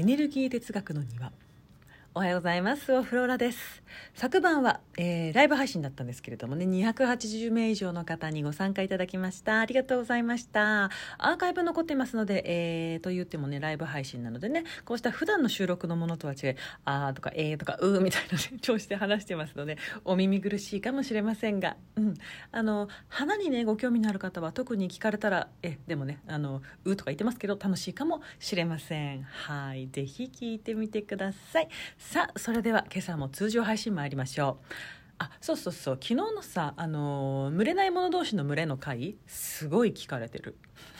エネルギー哲学の庭。おはようございます。オフローラです。昨晩は、えー、ライブ配信だったんですけれどもね280名以上の方にご参加いただきました。ありがとうございました。アーカイブ残ってますので、えー、と言ってもねライブ配信なのでねこうした普段の収録のものとは違いあーとかえーとかうーみたいな、ね、調子で話してますのでお耳苦しいかもしれませんが、うん、あの花にねご興味のある方は特に聞かれたらえでもねあのうーとか言ってますけど楽しいかもしれません。はい。ぜひ聞いてみてください。さあそれでは今朝も通常配信参りましょう。あそうそうそう。昨日のさあの群れない者同士の群れの会すごい聞かれてる。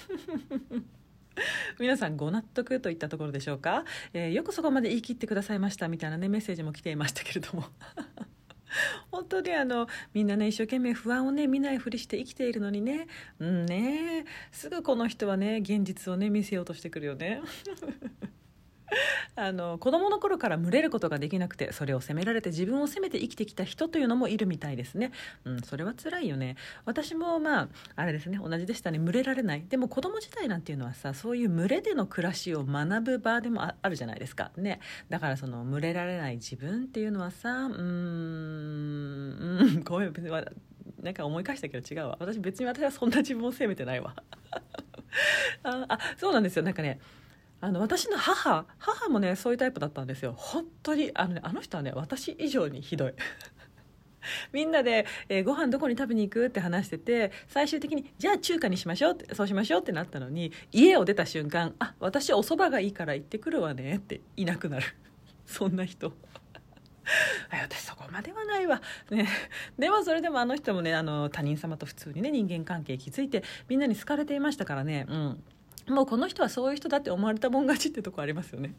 皆さんご納得といったところでしょうか、えー、よくそこまで言い切ってくださいましたみたいなねメッセージも来ていましたけれども。本当にあのみんなね一生懸命不安をね見ないふりして生きているのにね。うんね。すぐこの人はね現実をね見せようとしてくるよね。あの子供の頃から群れることができなくてそれを責められて自分を責めて生きてきた人というのもいるみたいですね、うん、それは辛いよね。私もまああれですね同じでしたね。群れられない。でも子供自体なんていうのはさそういう群れでの暮らしを学ぶ場でもあるじゃないですか。ね。だからその群れられない自分っていうのはさうーんうんごめん。なんか思い返したけど違うわ。私別に私はそんな自分を責めてないわ。ああそうなんですよ。なんかねあの私の母母もねそういうタイプだったんですよ。本当にあの,、ね、あの人はね私以上にひどい。みんなで、えー、ご飯どこに食べに行くって話してて最終的にじゃあ中華にしましょうってそうしましょうってなったのに家を出た瞬間あ私お蕎麦がいいから行ってくるわねっていなくなる。そんな人。私そこまではないわ、ね、でもそれでもあの人もねあの他人様と普通にね人間関係築いてみんなに好かれていましたからね。うん。もうこの人はそういう人だって思われたもん勝ちってとこありますよね。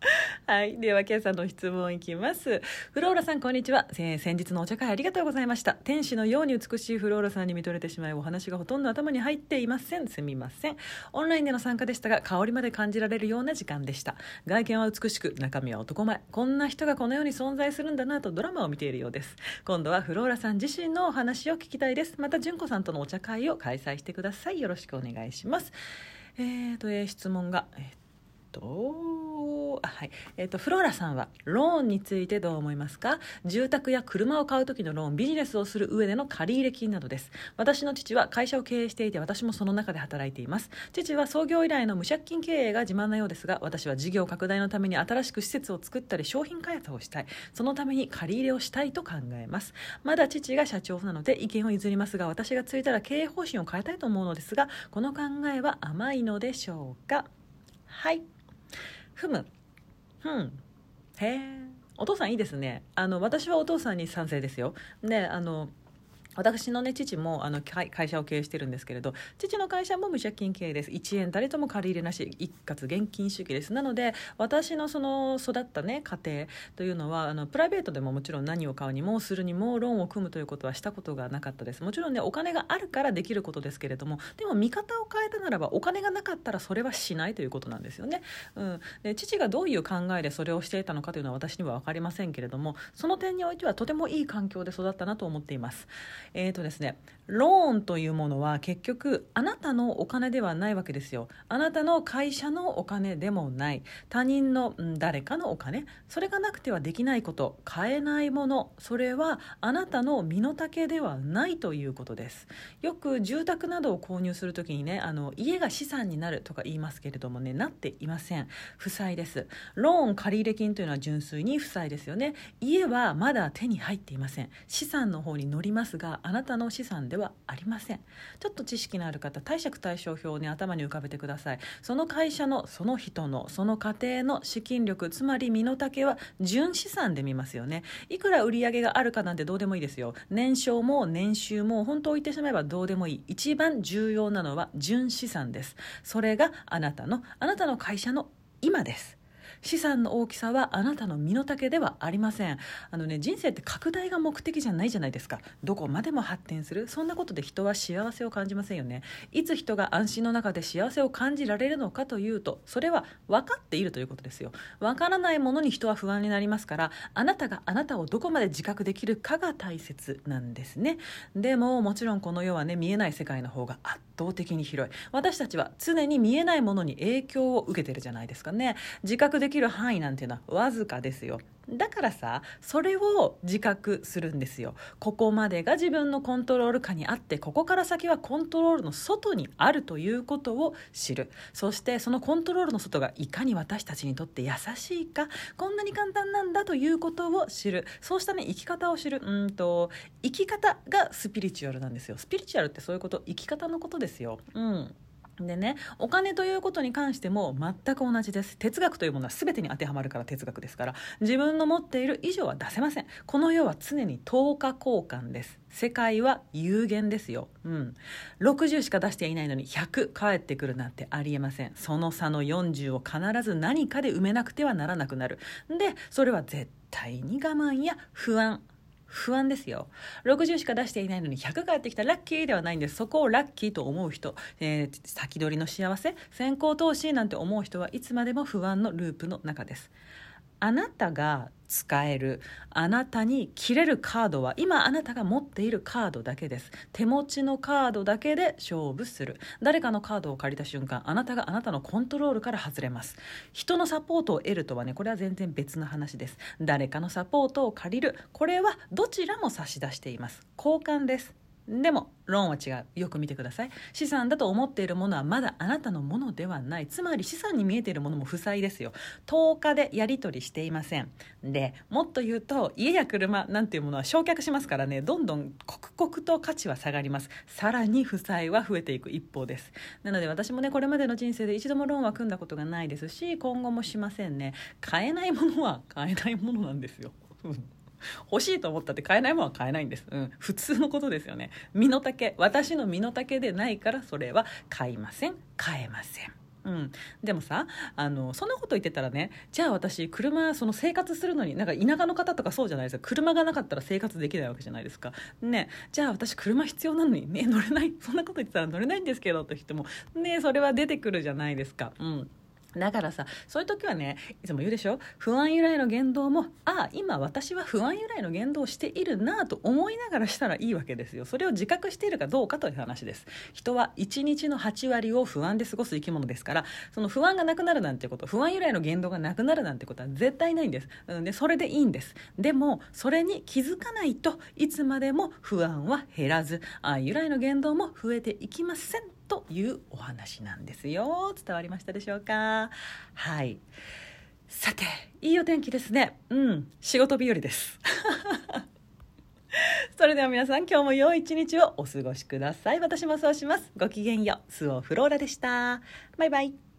はい。では、今朝の質問いきます。フローラさん、こんにちは。えー、先日のお茶会ありがとうございました。天使のように美しいフローラさんに見とれてしまい、お話がほとんど頭に入っていません。すみません。オンラインでの参加でしたが、香りまで感じられるような時間でした。外見は美しく、中身は男前。こんな人がこの世に存在するんだなとドラマを見ているようです。今度はフローラさん自身のお話を聞きたいです。また、純子さんとのお茶会を開催してください。よろしくお願いします。えーと、えー、質問が、えー、と、あはい。えーと、フローラさんはローンについてどう思いますか？住宅や車を買う時のローンビジネスをする上での借入金などです。私の父は会社を経営していて私もその中で働いています。父は創業以来の無借金経営が自慢なようですが私は事業拡大のために新しく施設を作ったり商品開発をしたい。そのために借り入れをしたいと考えます。まだ父が社長なので意見を譲りますが私がついたら経営方針を変えたいと思うのですがこの考えは甘いのでしょうか？はい。ふむ。うん。へえお父さんいいですね。あの私はお父さんに賛成ですよ。であの私のね父もあの会社を経営してるんですけれど父の会社も無借金経営です。1円誰とも借り入れなし一括現金主義です。なので私のその育ったね家庭というのはあのプライベートでももちろん何を買うにもするにもローンを組むということはしたことがなかったです。もちろんねお金があるからできることですけれどもでも見方を変えたならばお金がなかったらそれはしないということなんですよね、うん、で父がどういう考えでそれをしていたのかというのは私には分かりませんけれどもその点においてはとてもいい環境で育ったなと思っています。えーとですね、ローンというものは結局あなたのお金ではないわけですよ。あなたの会社のお金でもない。他人の誰かのお金。それがなくてはできないこと。買えないもの。それはあなたの身の丈ではないということです。よく住宅などを購入するときにねあの家が資産になるとか言いますけれどもねなっていません。負債です。ローン借入金というのは純粋に負債ですよね。家はまだ手に入っていません。資産の方に乗りますがあなたの資産ではありません。ちょっと知識のある方貸借対照表をね頭に浮かべてください。その会社のその人のその家庭の資金力つまり身の丈は純資産で見ますよね。いくら売り上げがあるかなんてどうでもいいですよ。年商も年収も本当言ってしまえばどうでもいい。一番重要なのは純資産です。それがあなたのあなたの会社の今です。資産の大きさはあなたの身の丈ではありません。あのね人生って拡大が目的じゃないじゃないですか。どこまでも発展する。そんなことで人は幸せを感じませんよね。いつ人が安心の中で幸せを感じられるのかというとそれは分かっているということですよ。分からないものに人は不安になりますからあなたがあなたをどこまで自覚できるかが大切なんですね。でももちろんこの世はね見えない世界の方が圧倒的に広い。私たちは常に見えないものに影響を受けてるじゃないですかね。自覚できる範囲なんていうのはわずかですよ。だからさそれを自覚するんですよ。ここまでが自分のコントロール下にあってここから先はコントロールの外にあるということを知る。そしてそのコントロールの外がいかに私たちにとって優しいかこんなに簡単なんだということを知る。そうしたね生き方を知る。うんと生き方がスピリチュアルなんですよ。スピリチュアルってそういうこと生き方のことですよ。うん。でねお金ということに関しても全く同じです。哲学というものは全てに当てはまるから哲学ですから。自分の持っている以上は出せません。この世は常に等価交換です。世界は有限ですよ、うん、60しか出していないのに100返ってくるなんてありえません。その差の40を必ず何かで埋めなくてはならなくなる。でそれは絶対に我慢や不安。不安ですよ。60しか出していないのに100返ってきた。ラッキーではないんです。そこをラッキーと思う人、えー、先取りの幸せ。先行投資なんて思う人はいつまでも不安のループの中です。あなたが使えるあなたに切れるカードは今あなたが持っているカードだけです。手持ちのカードだけで勝負する。誰かのカードを借りた瞬間あなたがあなたのコントロールから外れます。人のサポートを得るとはねこれは全然別の話です。誰かのサポートを借りる。これはどちらも差し出しています。交換です。でもローンは違う。よく見てください。資産だと思っているものはまだあなたのものではない。つまり資産に見えているものも負債ですよ。10日でやり取りしていません。でもっと言うと家や車なんていうものは焼却しますからね。どんどん刻々と価値は下がります。さらに負債は増えていく一方です。なので私もねこれまでの人生で一度もローンは組んだことがないですし今後もしませんね。買えないものは買えないものなんですよ。欲しいと思ったって買えないものは買えないんです、うん、普通のことですよね。身の丈。私の身の丈でないからそれは買いません。買えません。うん、でもさあのそんなこと言ってたらねじゃあ私車その生活するのになんか田舎の方とかそうじゃないですか。車がなかったら生活できないわけじゃないですか。ね。じゃあ私車必要なのにね乗れない。そんなこと言ってたら乗れないんですけどと人もねそれは出てくるじゃないですか。うん。だからさそういう時はねいつも言うでしょ？不安由来の言動もああ今私は不安由来の言動をしているなと思いながらしたらいいわけですよ。それを自覚しているかどうかという話です。人は1日の8割を不安で過ごす生き物ですからその不安がなくなるなんてこと不安由来の言動がなくなるなんてことは絶対ないんです。でそれでいいんです。でもそれに気づかないといつまでも不安は減らずああ由来の言動も増えていきません。というお話なんですよ。伝わりましたでしょうか？はい。さていいお天気ですね。うん。仕事日和です。それでは皆さん今日も良い一日をお過ごしください。私もそうします。ごきげんよう。スオフローラでした。バイバイ。